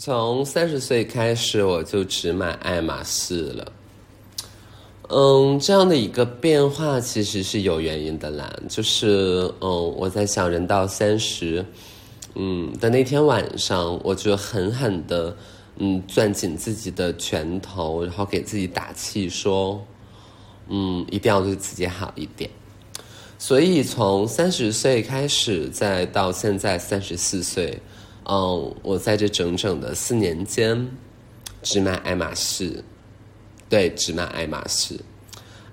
从三十岁开始，我就只买爱马仕了。嗯，这样的一个变化其实是有原因的啦，就是嗯，我在想，人到三十，嗯的那天晚上，我就狠狠的嗯攥紧自己的拳头，然后给自己打气说，嗯，一定要对自己好一点。所以从三十岁开始，再到现在三十四岁。嗯，我在这整整的四年间，只买爱马仕，对，只买爱马仕，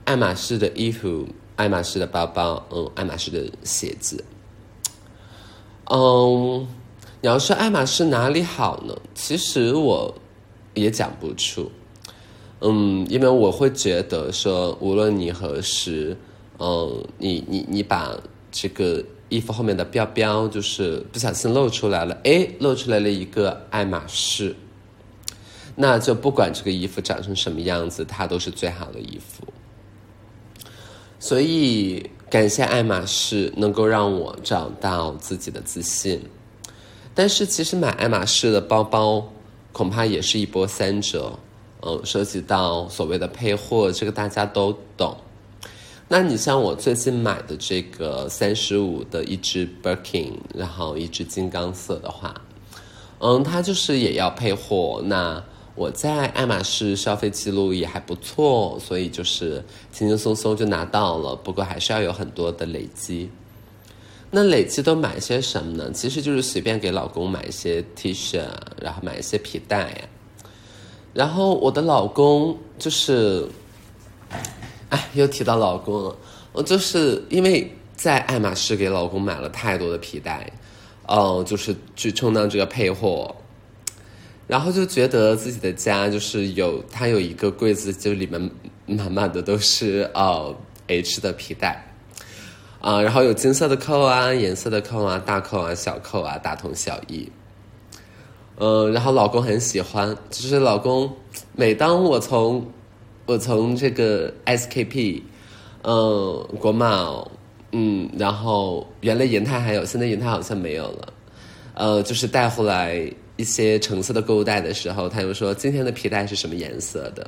爱马仕的衣服，爱马仕的包包，嗯，爱马仕的鞋子。嗯，你要说爱马仕哪里好呢？其实我也讲不出。嗯，因为我会觉得说，无论你何时，嗯，你你你把这个。衣服后面的标标就是不小心露出来了，哎，露出来了一个爱马仕，那就不管这个衣服长成什么样子，它都是最好的衣服。所以感谢爱马仕能够让我找到自己的自信，但是其实买爱马仕的包包恐怕也是一波三折，嗯，涉及到所谓的配货，这个大家都懂。那你像我最近买的这个三十五的一支 Birkin，然后一支金刚色的话，嗯，它就是也要配货。那我在爱马仕消费记录也还不错，所以就是轻轻松松就拿到了。不过还是要有很多的累积。那累积都买些什么呢？其实就是随便给老公买一些 T 恤，然后买一些皮带。然后我的老公就是。哎，又提到老公了，我就是因为在爱马仕给老公买了太多的皮带，哦，就是去充当这个配货，然后就觉得自己的家就是有他有一个柜子，就里面满满的都是哦 H 的皮带，啊，然后有金色的扣啊，颜色的扣啊，大扣啊，小扣啊，大同小异，嗯，然后老公很喜欢，就是老公每当我从。我从这个 SKP，嗯，国贸，嗯，然后原来银泰还有，现在银泰好像没有了，呃，就是带回来一些橙色的购物袋的时候，他又说今天的皮带是什么颜色的？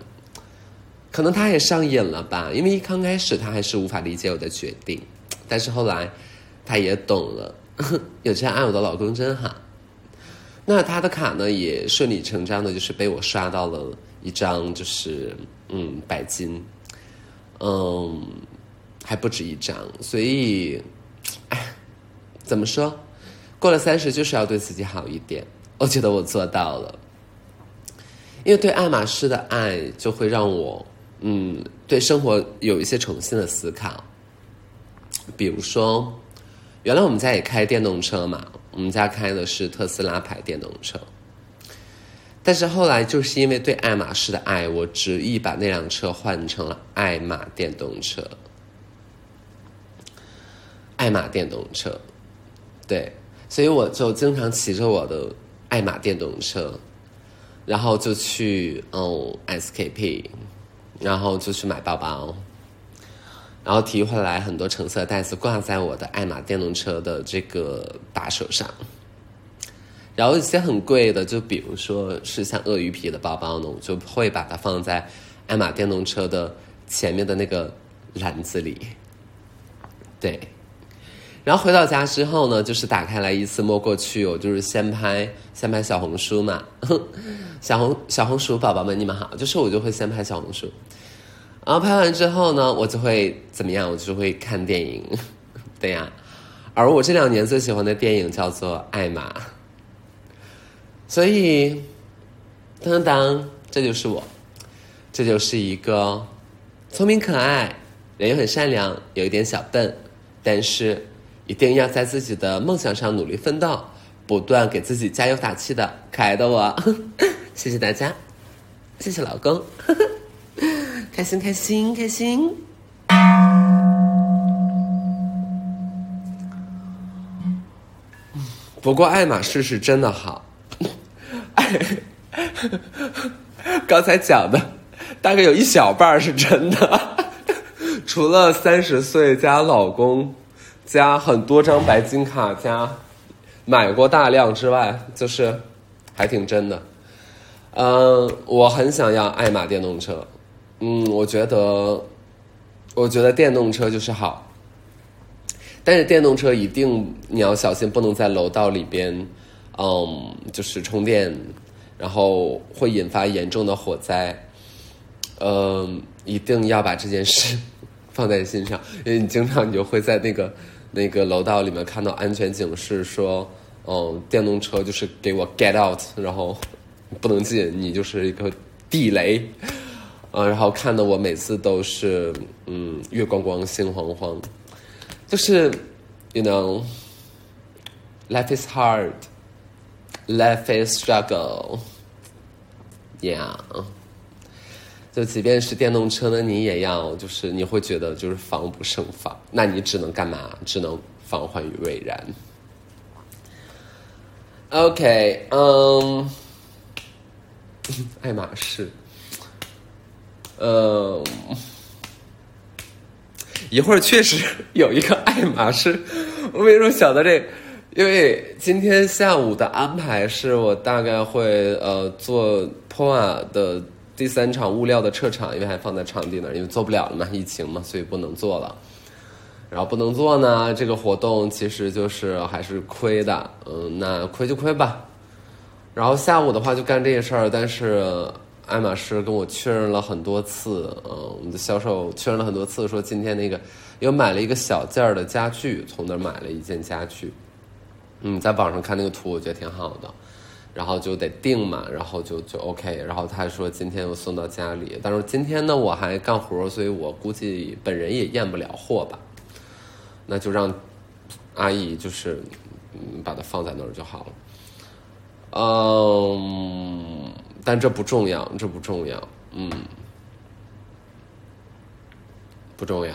可能他也上瘾了吧？因为一刚开始他还是无法理解我的决定，但是后来他也懂了，有这样爱我的老公真好。那他的卡呢，也顺理成章的，就是被我刷到了一张，就是嗯，白金，嗯，还不止一张。所以，哎，怎么说？过了三十就是要对自己好一点。我觉得我做到了，因为对爱马仕的爱，就会让我嗯，对生活有一些重新的思考。比如说，原来我们家也开电动车嘛。我们家开的是特斯拉牌电动车，但是后来就是因为对爱马仕的爱，我执意把那辆车换成了爱玛电动车。爱玛电动车，对，所以我就经常骑着我的爱玛电动车，然后就去嗯 SKP，然后就去买包包。然后提回来很多橙色袋子挂在我的爱玛电动车的这个把手上，然后一些很贵的，就比如说是像鳄鱼皮的包包呢，我就会把它放在爱玛电动车的前面的那个篮子里。对，然后回到家之后呢，就是打开来一次摸过去，我就是先拍先拍小红书嘛，小红小红书宝宝们你们好，就是我就会先拍小红书。然后拍完之后呢，我就会怎么样？我就会看电影，对呀。而我这两年最喜欢的电影叫做《艾玛》，所以，当当，这就是我，这就是一个聪明可爱、人又很善良、有一点小笨，但是一定要在自己的梦想上努力奋斗，不断给自己加油打气的可爱的我。谢谢大家，谢谢老公。开心，开心，开心。不过爱马仕是真的好。刚才讲的大概有一小半是真的，除了三十岁加老公加很多张白金卡加买过大量之外，就是还挺真的。嗯，我很想要爱玛电动车。嗯，我觉得，我觉得电动车就是好，但是电动车一定你要小心，不能在楼道里边，嗯，就是充电，然后会引发严重的火灾。嗯，一定要把这件事 放在心上，因为你经常你就会在那个那个楼道里面看到安全警示说，嗯，电动车就是给我 get out，然后不能进，你就是一个地雷。啊，然后看的我每次都是，嗯，月光光，心慌慌，就是，you know，life is hard Life is struggle，yeah，就即便是电动车呢，你也要，就是你会觉得就是防不胜防，那你只能干嘛？只能防患于未然。OK，嗯，爱马仕。呃，一会儿确实有一个爱马仕。我为什么想到这？因为今天下午的安排是我大概会呃做 POA 的第三场物料的撤场，因为还放在场地那儿，因为做不了了嘛，疫情嘛，所以不能做了。然后不能做呢，这个活动其实就是还是亏的。嗯，那亏就亏吧。然后下午的话就干这些事儿，但是。爱马仕跟我确认了很多次，嗯，我们的销售确认了很多次，说今天那个又买了一个小件儿的家具，从那儿买了一件家具，嗯，在网上看那个图，我觉得挺好的，然后就得定嘛，然后就就 OK，然后他说今天又送到家里，但是今天呢我还干活，所以我估计本人也验不了货吧，那就让阿姨就是嗯把它放在那儿就好了，嗯。但这不重要，这不重要，嗯，不重要。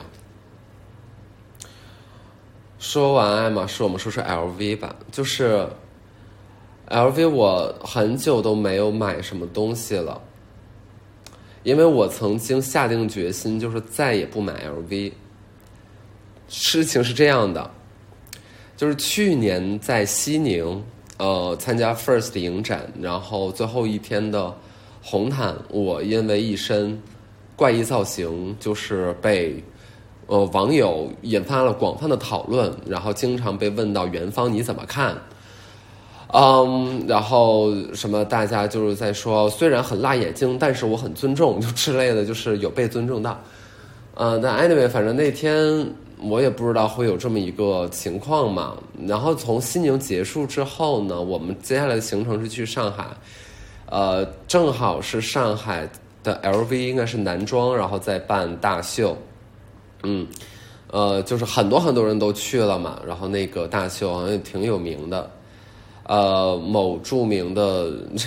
说完爱马仕，我们说说 LV 吧。就是 LV，我很久都没有买什么东西了，因为我曾经下定决心，就是再也不买 LV。事情是这样的，就是去年在西宁。呃，参加 First 影展，然后最后一天的红毯，我因为一身怪异造型，就是被呃网友引发了广泛的讨论，然后经常被问到元芳你怎么看？嗯，然后什么大家就是在说，虽然很辣眼睛，但是我很尊重，就之类的，就是有被尊重到。呃，但 anyway，反正那天。我也不知道会有这么一个情况嘛。然后从西宁结束之后呢，我们接下来的行程是去上海，呃，正好是上海的 LV 应该是男装，然后再办大秀，嗯，呃，就是很多很多人都去了嘛。然后那个大秀好像也挺有名的，呃，某著名的这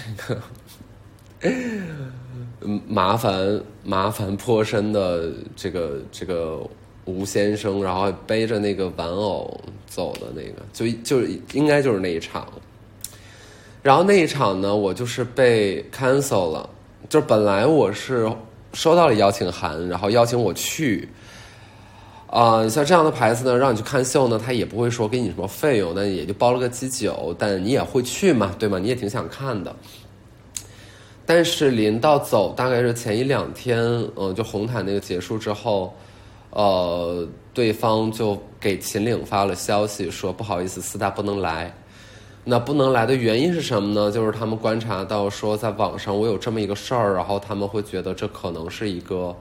个，麻烦麻烦颇深的这个这个。吴先生，然后背着那个玩偶走的那个，就就应该就是那一场。然后那一场呢，我就是被 cancel 了。就本来我是收到了邀请函，然后邀请我去。啊，像这样的牌子呢，让你去看秀呢，他也不会说给你什么费用，那也就包了个机酒，但你也会去嘛，对吗？你也挺想看的。但是临到走，大概是前一两天，嗯，就红毯那个结束之后。呃，对方就给秦岭发了消息，说不好意思，四大不能来。那不能来的原因是什么呢？就是他们观察到说，在网上我有这么一个事儿，然后他们会觉得这可能是一个，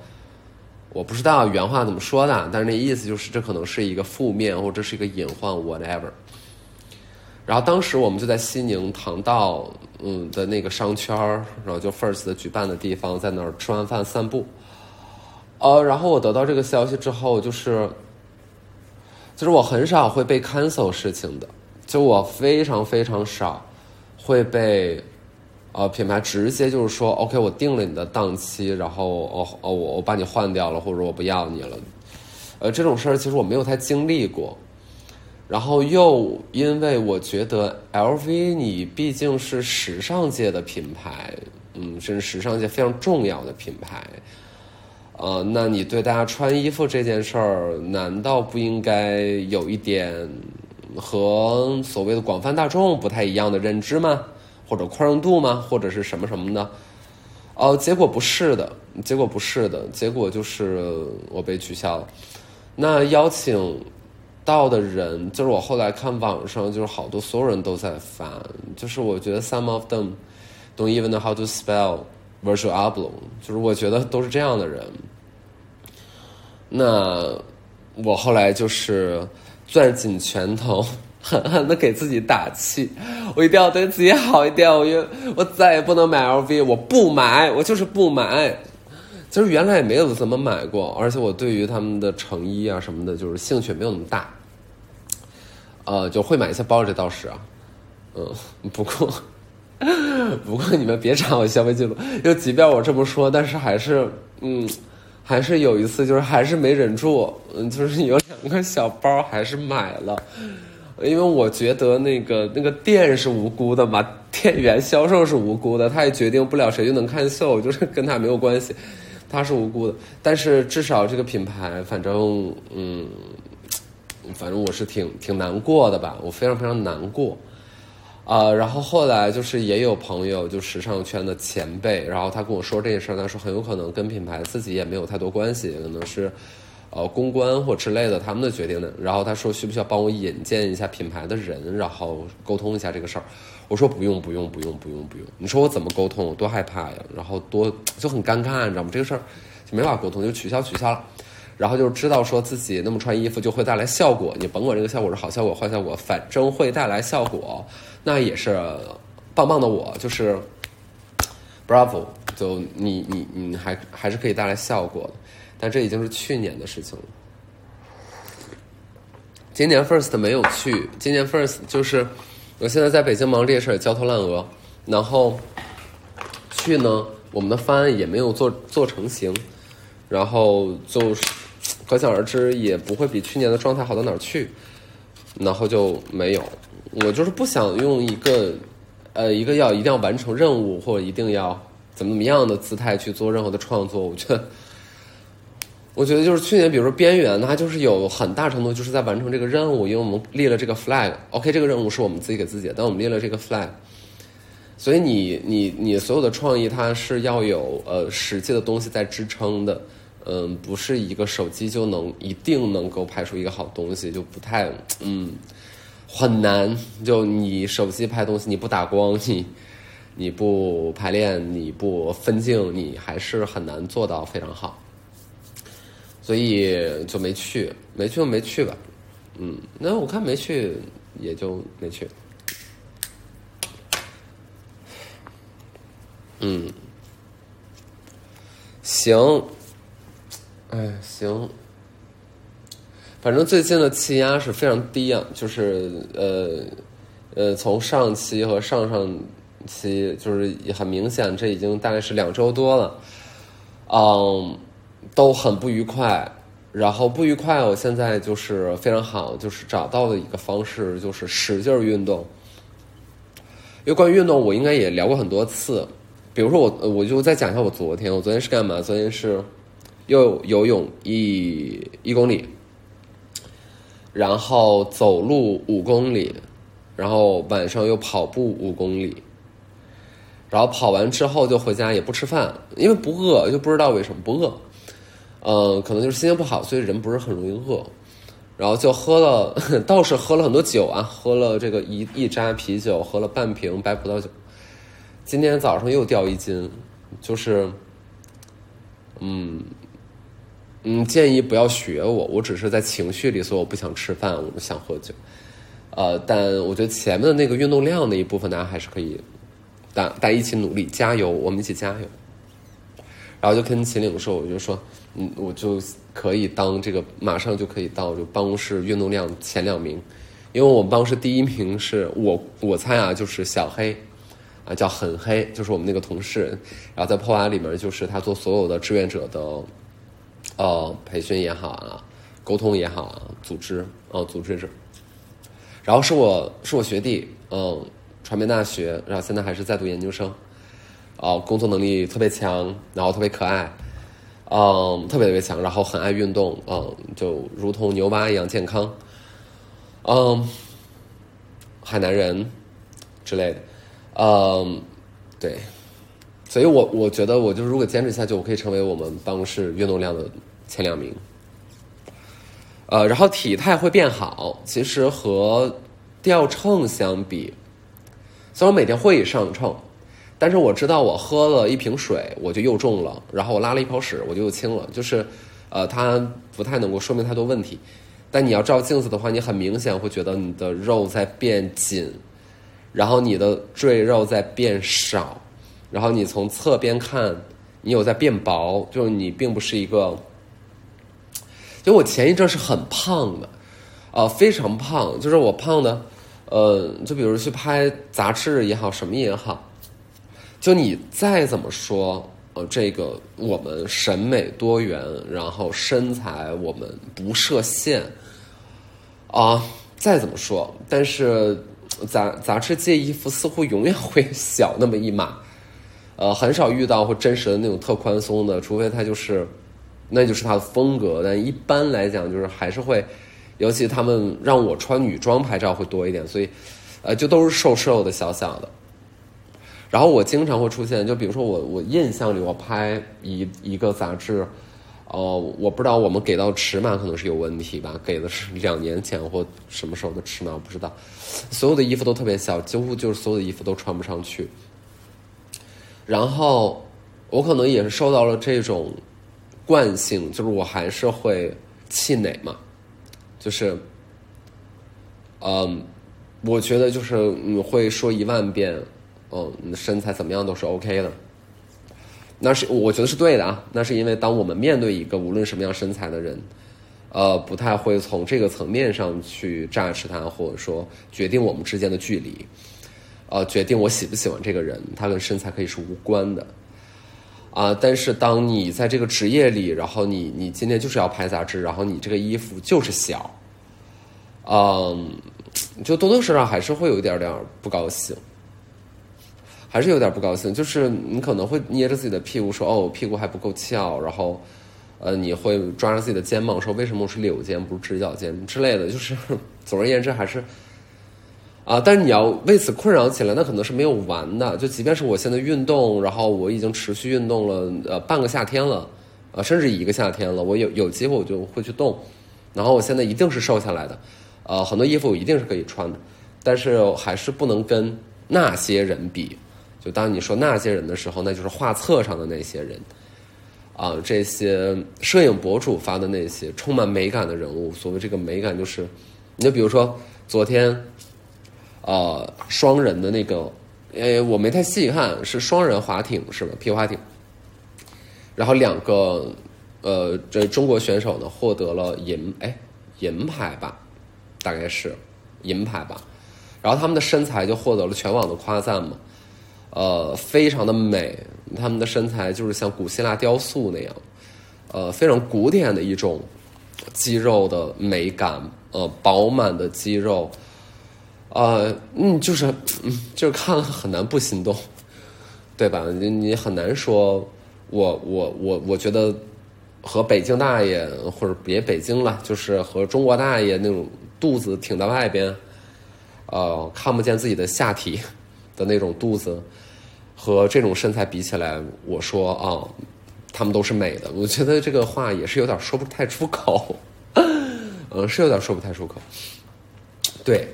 我不知道原话怎么说的，但是那意思就是这可能是一个负面，或者是一个隐患，whatever。然后当时我们就在西宁唐道，嗯的那个商圈然后就 First 举办的地方，在那儿吃完饭散步。呃，然后我得到这个消息之后，就是，就是我很少会被 cancel 事情的，就我非常非常少会被呃品牌直接就是说，OK，我定了你的档期，然后哦哦，我我把你换掉了，或者我不要你了，呃，这种事儿其实我没有太经历过，然后又因为我觉得 LV 你毕竟是时尚界的品牌，嗯，甚至时尚界非常重要的品牌。呃，那你对大家穿衣服这件事儿，难道不应该有一点和所谓的广泛大众不太一样的认知吗？或者宽容度吗？或者是什么什么的？哦，结果不是的，结果不是的，结果就是我被取消了。那邀请到的人，就是我后来看网上，就是好多所有人都在发，就是我觉得 some of them don't even know how to spell virtual album，就是我觉得都是这样的人。那我后来就是攥紧拳头。狠狠的给自己打气，我一定要对自己好一点。我因为我再也不能买 LV，我不买，我就是不买。其实原来也没有怎么买过，而且我对于他们的成衣啊什么的，就是兴趣没有那么大。呃，就会买一些包，这倒是。嗯，不过不过你们别查我消费记录，就即便我这么说，但是还是嗯，还是有一次就是还是没忍住，嗯，就是有两个小包还是买了。因为我觉得那个那个店是无辜的嘛，店员销售是无辜的，他也决定不了谁就能看秀，就是跟他没有关系，他是无辜的。但是至少这个品牌，反正嗯，反正我是挺挺难过的吧，我非常非常难过。啊，然后后来就是也有朋友，就时尚圈的前辈，然后他跟我说这件事儿，他说很有可能跟品牌自己也没有太多关系，可能是。呃，公关或之类的，他们的决定的。然后他说，需不需要帮我引荐一下品牌的人，然后沟通一下这个事儿？我说不用，不用，不用，不用，不用。你说我怎么沟通？我多害怕呀！然后多就很尴尬，你知道吗？这个事儿就没法沟通，就取消，取消了。然后就知道说自己那么穿衣服就会带来效果，你甭管这个效果是好效果坏效果，反正会带来效果，那也是棒棒的。我就是 bravo，就你你你还还是可以带来效果。但这已经是去年的事情了。今年 first 没有去，今年 first 就是我现在在北京忙这些事儿，焦头烂额。然后去呢，我们的方案也没有做做成型，然后就可想而知，也不会比去年的状态好到哪儿去。然后就没有，我就是不想用一个呃一个要一定要完成任务或者一定要怎么怎么样的姿态去做任何的创作，我觉得。我觉得就是去年，比如说边缘，它就是有很大程度就是在完成这个任务，因为我们立了这个 flag。OK，这个任务是我们自己给自己的，但我们立了这个 flag。所以你你你所有的创意，它是要有呃实际的东西在支撑的，嗯，不是一个手机就能一定能够拍出一个好东西，就不太嗯很难。就你手机拍东西，你不打光，你你不排练，你不分镜，你还是很难做到非常好。所以就没去，没去就没去吧，嗯，那我看没去也就没去，嗯，行，哎行，反正最近的气压是非常低啊，就是呃呃，从上期和上上期就是很明显，这已经大概是两周多了，嗯。都很不愉快，然后不愉快，我现在就是非常好，就是找到了一个方式，就是使劲运动。因为关于运动，我应该也聊过很多次。比如说，我我就再讲一下我昨天，我昨天是干嘛？昨天是又游泳一一公里，然后走路五公里，然后晚上又跑步五公里，然后跑完之后就回家，也不吃饭，因为不饿，就不知道为什么不饿。呃，可能就是心情不好，所以人不是很容易饿，然后就喝了，倒是喝了很多酒啊，喝了这个一一扎啤酒，喝了半瓶白葡萄酒。今天早上又掉一斤，就是，嗯，嗯，建议不要学我，我只是在情绪里，所以我不想吃饭，我不想喝酒。呃，但我觉得前面的那个运动量那一部分，大家还是可以，大大家一起努力，加油，我们一起加油。然后就跟秦岭说，我就说。嗯，我就可以当这个，马上就可以到就办公室运动量前两名，因为我们办公室第一名是我，我猜啊，就是小黑，啊叫很黑，就是我们那个同事，然后在破瓦里面就是他做所有的志愿者的，呃，培训也好啊，沟通也好啊，组织，呃，组织者，然后是我是我学弟，嗯，传媒大学，然后现在还是在读研究生，哦，工作能力特别强，然后特别可爱。嗯，特别特别强，然后很爱运动，嗯，就如同牛蛙一样健康，嗯，海南人之类的，嗯，对，所以我我觉得，我就是如果坚持下去，我可以成为我们办公室运动量的前两名。呃，然后体态会变好，其实和掉秤相比，虽然我每天会上秤，但是我知道我喝了一瓶水，我就又重了，然后我拉了一泡屎，我就又轻了，就是呃，它不太能够说明太多问题。但你要照镜子的话，你很明显会觉得你的肉在变紧。然后你的赘肉在变少，然后你从侧边看，你有在变薄，就是你并不是一个。就我前一阵是很胖的，呃，非常胖，就是我胖的，呃，就比如去拍杂志也好，什么也好，就你再怎么说，呃，这个我们审美多元，然后身材我们不设限，啊，再怎么说，但是。杂杂志界衣服似乎永远会小那么一码，呃，很少遇到会真实的那种特宽松的，除非他就是，那就是他的风格。但一般来讲，就是还是会，尤其他们让我穿女装拍照会多一点，所以，呃，就都是瘦瘦的、小小的。然后我经常会出现，就比如说我我印象里我拍一一个杂志。呃，我不知道我们给到尺码可能是有问题吧，给的是两年前或什么时候的尺码，我不知道。所有的衣服都特别小，几乎就是所有的衣服都穿不上去。然后我可能也是受到了这种惯性，就是我还是会气馁嘛，就是，嗯，我觉得就是你会说一万遍，嗯，你的身材怎么样都是 OK 的。那是我觉得是对的啊，那是因为当我们面对一个无论什么样身材的人，呃，不太会从这个层面上去榨持他，或者说决定我们之间的距离，呃，决定我喜不喜欢这个人，他跟身材可以是无关的，啊，但是当你在这个职业里，然后你你今天就是要拍杂志，然后你这个衣服就是小，嗯，就多多少少还是会有一点点不高兴。还是有点不高兴，就是你可能会捏着自己的屁股说：“哦，屁股还不够翘。”然后，呃，你会抓着自己的肩膀说：“为什么我是柳肩不是直角肩之类的？”就是 总而言之，还是啊，但是你要为此困扰起来，那可能是没有完的。就即便是我现在运动，然后我已经持续运动了呃半个夏天了，呃，甚至一个夏天了，我有有机会我就会去动，然后我现在一定是瘦下来的，呃，很多衣服我一定是可以穿的，但是还是不能跟那些人比。就当你说那些人的时候，那就是画册上的那些人，啊，这些摄影博主发的那些充满美感的人物。所谓这个美感，就是，你就比如说昨天，呃，双人的那个，呃，我没太细看，是双人滑艇是吧？皮划艇，然后两个，呃，这中国选手呢获得了银，哎，银牌吧，大概是银牌吧，然后他们的身材就获得了全网的夸赞嘛。呃，非常的美，他们的身材就是像古希腊雕塑那样，呃，非常古典的一种肌肉的美感，呃，饱满的肌肉，呃，嗯，就是，就是看了很难不心动，对吧？你你很难说，我我我我觉得和北京大爷或者别北京了，就是和中国大爷那种肚子挺在外边，呃，看不见自己的下体的那种肚子。和这种身材比起来，我说啊，他们都是美的。我觉得这个话也是有点说不太出口，嗯，是有点说不太出口。对，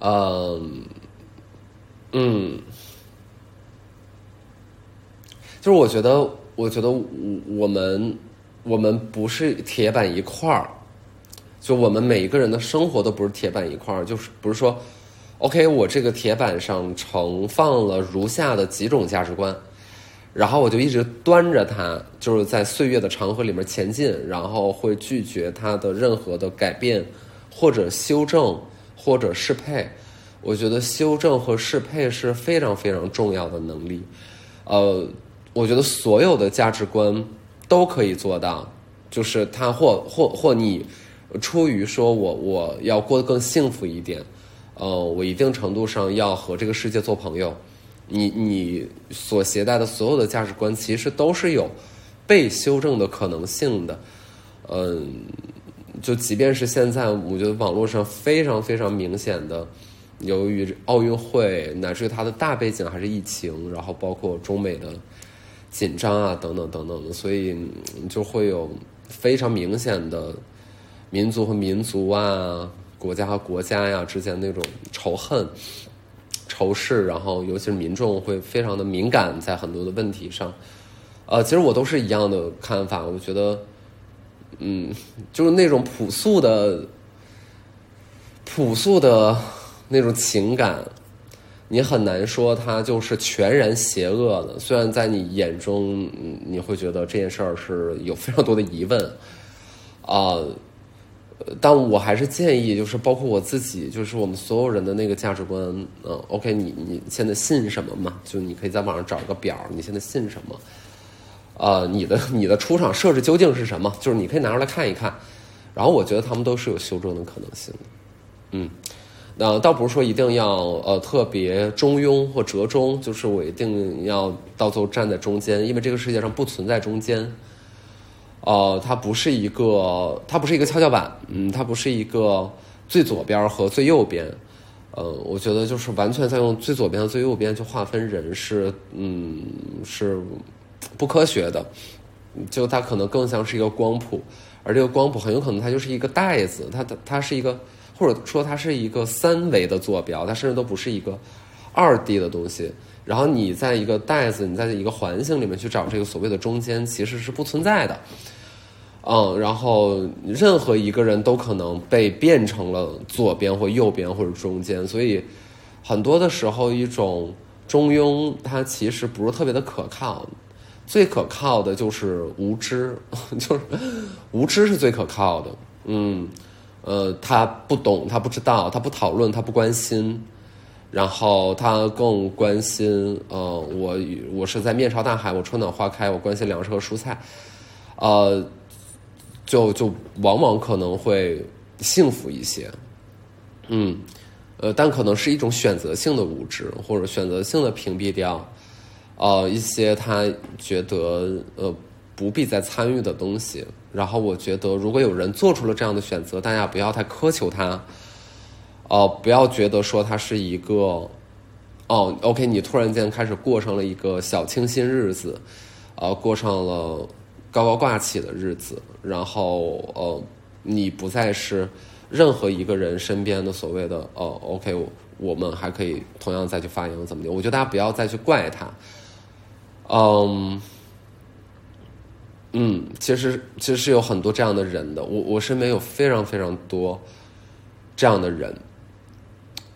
嗯，嗯，就是我觉得，我觉得我我们我们不是铁板一块儿，就我们每一个人的生活都不是铁板一块儿，就是不是说。OK，我这个铁板上盛放了如下的几种价值观，然后我就一直端着它，就是在岁月的长河里面前进，然后会拒绝它的任何的改变或者修正或者适配。我觉得修正和适配是非常非常重要的能力。呃，我觉得所有的价值观都可以做到，就是他或或或你出于说我我要过得更幸福一点。呃，我一定程度上要和这个世界做朋友。你你所携带的所有的价值观，其实都是有被修正的可能性的。嗯，就即便是现在，我觉得网络上非常非常明显的，由于奥运会乃至于它的大背景还是疫情，然后包括中美的紧张啊等等等等的，所以就会有非常明显的民族和民族啊、国家和国家呀之间那种仇恨、仇视，然后尤其是民众会非常的敏感，在很多的问题上。呃，其实我都是一样的看法，我觉得，嗯，就是那种朴素的、朴素的。那种情感，你很难说它就是全然邪恶的。虽然在你眼中，你会觉得这件事儿是有非常多的疑问，啊，但我还是建议，就是包括我自己，就是我们所有人的那个价值观，嗯，OK，你你现在信什么嘛？就你可以在网上找一个表，你现在信什么？啊，你的你的出场设置究竟是什么？就是你可以拿出来看一看。然后我觉得他们都是有修正的可能性的，嗯。那倒不是说一定要呃特别中庸或折中，就是我一定要到最后站在中间，因为这个世界上不存在中间。呃，它不是一个，它不是一个跷跷板，嗯，它不是一个最左边和最右边。呃，我觉得就是完全在用最左边和最右边去划分人是，嗯，是不科学的。就它可能更像是一个光谱，而这个光谱很有可能它就是一个袋子，它它它是一个。或者说它是一个三维的坐标，它甚至都不是一个二 D 的东西。然后你在一个袋子，你在一个环境里面去找这个所谓的中间，其实是不存在的。嗯，然后任何一个人都可能被变成了左边或右边或者中间，所以很多的时候，一种中庸它其实不是特别的可靠。最可靠的就是无知，就是无知是最可靠的。嗯。呃，他不懂，他不知道，他不讨论，他不关心，然后他更关心，呃，我我是在面朝大海，我春暖花开，我关心粮食和蔬菜，呃，就就往往可能会幸福一些，嗯，呃，但可能是一种选择性的无知，或者选择性的屏蔽掉，呃，一些他觉得呃不必再参与的东西。然后我觉得，如果有人做出了这样的选择，大家不要太苛求他，哦，不要觉得说他是一个，哦，OK，你突然间开始过上了一个小清新日子，呃，过上了高高挂起的日子，然后呃，你不再是任何一个人身边的所谓的呃，OK，我们还可以同样再去发言怎么的？我觉得大家不要再去怪他，嗯。嗯，其实其实是有很多这样的人的，我我身边有非常非常多这样的人，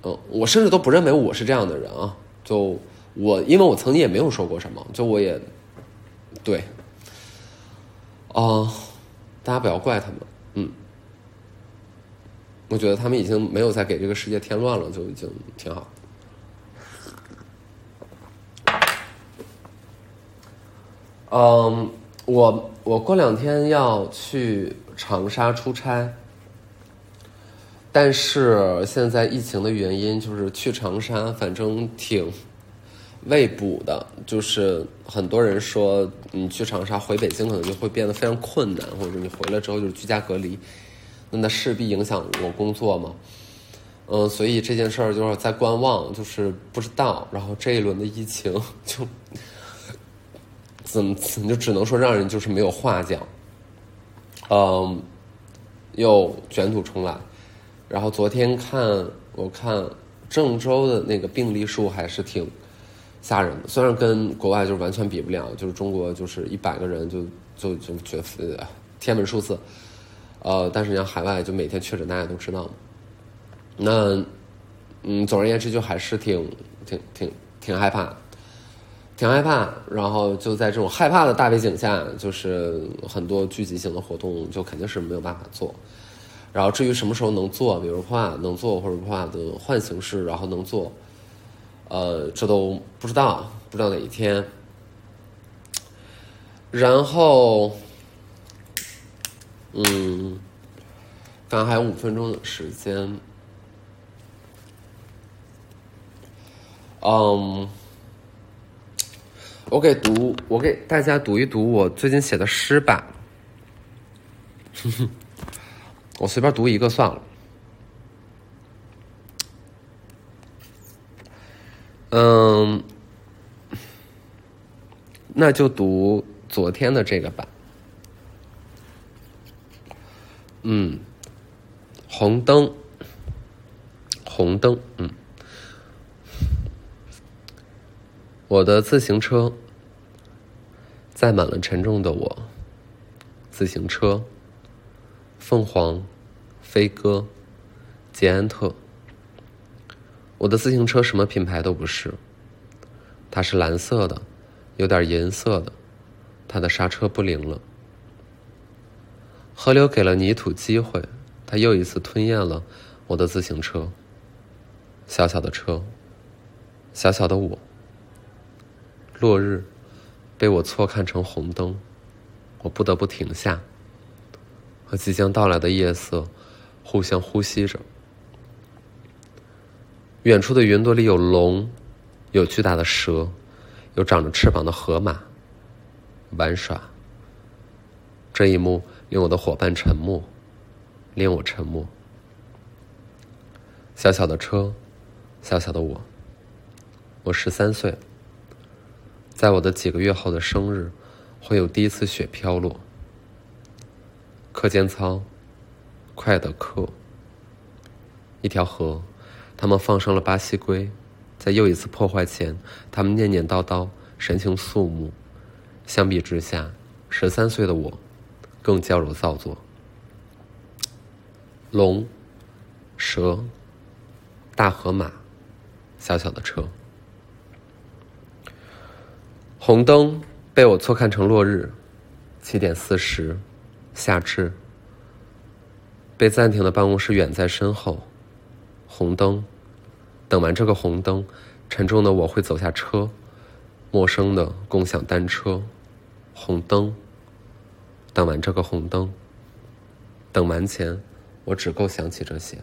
嗯，我甚至都不认为我是这样的人啊，就我因为我曾经也没有说过什么，就我也对，啊，大家不要怪他们，嗯，我觉得他们已经没有再给这个世界添乱了，就已经挺好，嗯。我我过两天要去长沙出差，但是现在疫情的原因，就是去长沙反正挺未补的，就是很多人说你去长沙回北京可能就会变得非常困难，或者你回来之后就是居家隔离，那那势必影响我工作嘛，嗯，所以这件事儿就是在观望，就是不知道，然后这一轮的疫情 就。怎么怎么就只能说让人就是没有话讲，嗯，又卷土重来。然后昨天看我看郑州的那个病例数还是挺吓人，虽然跟国外就是完全比不了，就是中国就是一百个人就就就觉得天文数字，呃，但是你像海外就每天确诊大家都知道，那嗯，总而言之就还是挺挺挺挺害怕。挺害怕，然后就在这种害怕的大背景下，就是很多聚集性的活动就肯定是没有办法做。然后至于什么时候能做，比如话能做或者话的换形式，然后能做，呃，这都不知道，不知道哪一天。然后，嗯，刚还有五分钟的时间，嗯。我给读，我给大家读一读我最近写的诗吧。我随便读一个算了。嗯，那就读昨天的这个吧。嗯，红灯，红灯，嗯，我的自行车载满了沉重的我。自行车，凤凰，飞鸽，捷安特。我的自行车什么品牌都不是，它是蓝色的，有点银色的，它的刹车不灵了。河流给了泥土机会，它又一次吞咽了我的自行车。小小的车，小小的我。落日被我错看成红灯，我不得不停下，和即将到来的夜色互相呼吸着。远处的云朵里有龙，有巨大的蛇，有长着翅膀的河马玩耍。这一幕令我的伙伴沉默，令我沉默。小小的车，小小的我。我十三岁，在我的几个月后的生日，会有第一次雪飘落。课间操，快的课，一条河。他们放生了巴西龟，在又一次破坏前，他们念念叨叨，神情肃穆。相比之下，十三岁的我更娇柔造作。龙、蛇、大河马、小小的车，红灯被我错看成落日。七点四十，夏至。被暂停的办公室远在身后。红灯，等完这个红灯，沉重的我会走下车，陌生的共享单车。红灯，等完这个红灯，等完前，我只够想起这些。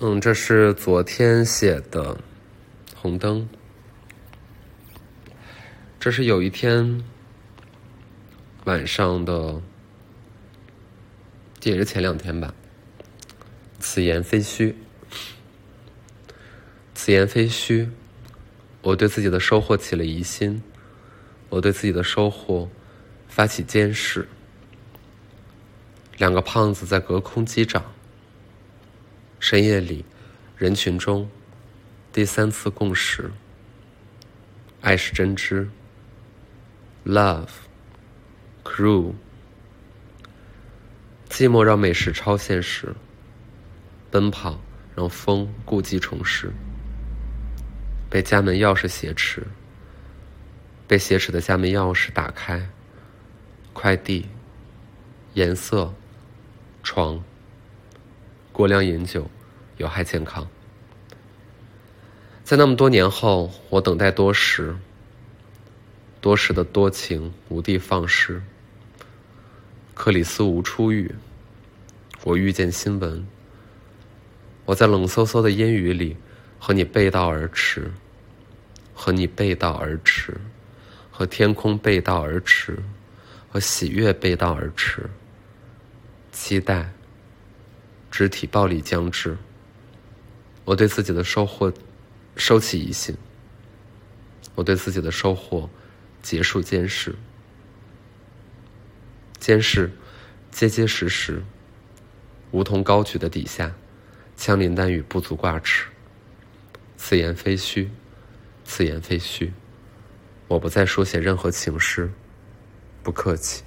嗯，这是昨天写的红灯。这是有一天晚上的，这也是前两天吧。此言非虚，此言非虚。我对自己的收获起了疑心，我对自己的收获发起监视。两个胖子在隔空击掌。深夜里，人群中，第三次共识。爱是真知。Love，cruel。寂寞让美食超现实。奔跑，让风故技重施。被家门钥匙挟持，被挟持的家门钥匙打开。快递，颜色，床。过量饮酒，有害健康。在那么多年后，我等待多时。多时的多情无地放矢。克里斯无出狱。我遇见新闻。我在冷飕飕的阴雨里，和你背道而驰，和你背道而驰，和天空背道而驰，和喜悦背道而驰。期待，肢体暴力将至。我对自己的收获收起疑心。我对自己的收获结束监视。监视，结结实实，梧桐高举的底下。枪林弹雨，不足挂齿。此言非虚，此言非虚。我不再书写任何情诗，不客气。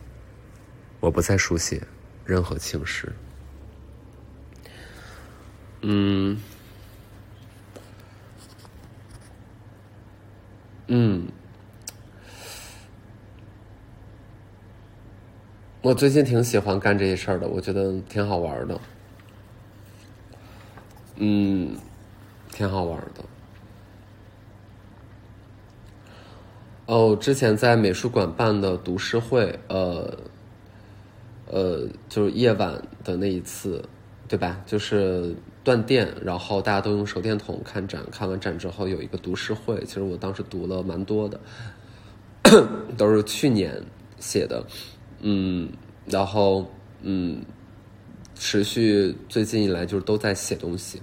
我不再书写任何情诗。嗯，嗯，我最近挺喜欢干这些事儿的，我觉得挺好玩的。嗯，挺好玩的。哦，之前在美术馆办的读诗会，呃，呃，就是夜晚的那一次，对吧？就是断电，然后大家都用手电筒看展，看完展之后有一个读诗会。其实我当时读了蛮多的，都是去年写的，嗯，然后嗯。持续最近以来就是都在写东西，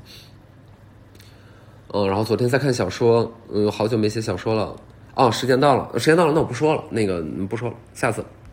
嗯，然后昨天在看小说，嗯，好久没写小说了。哦，时间到了，时间到了，那我不说了，那个不说了，下次。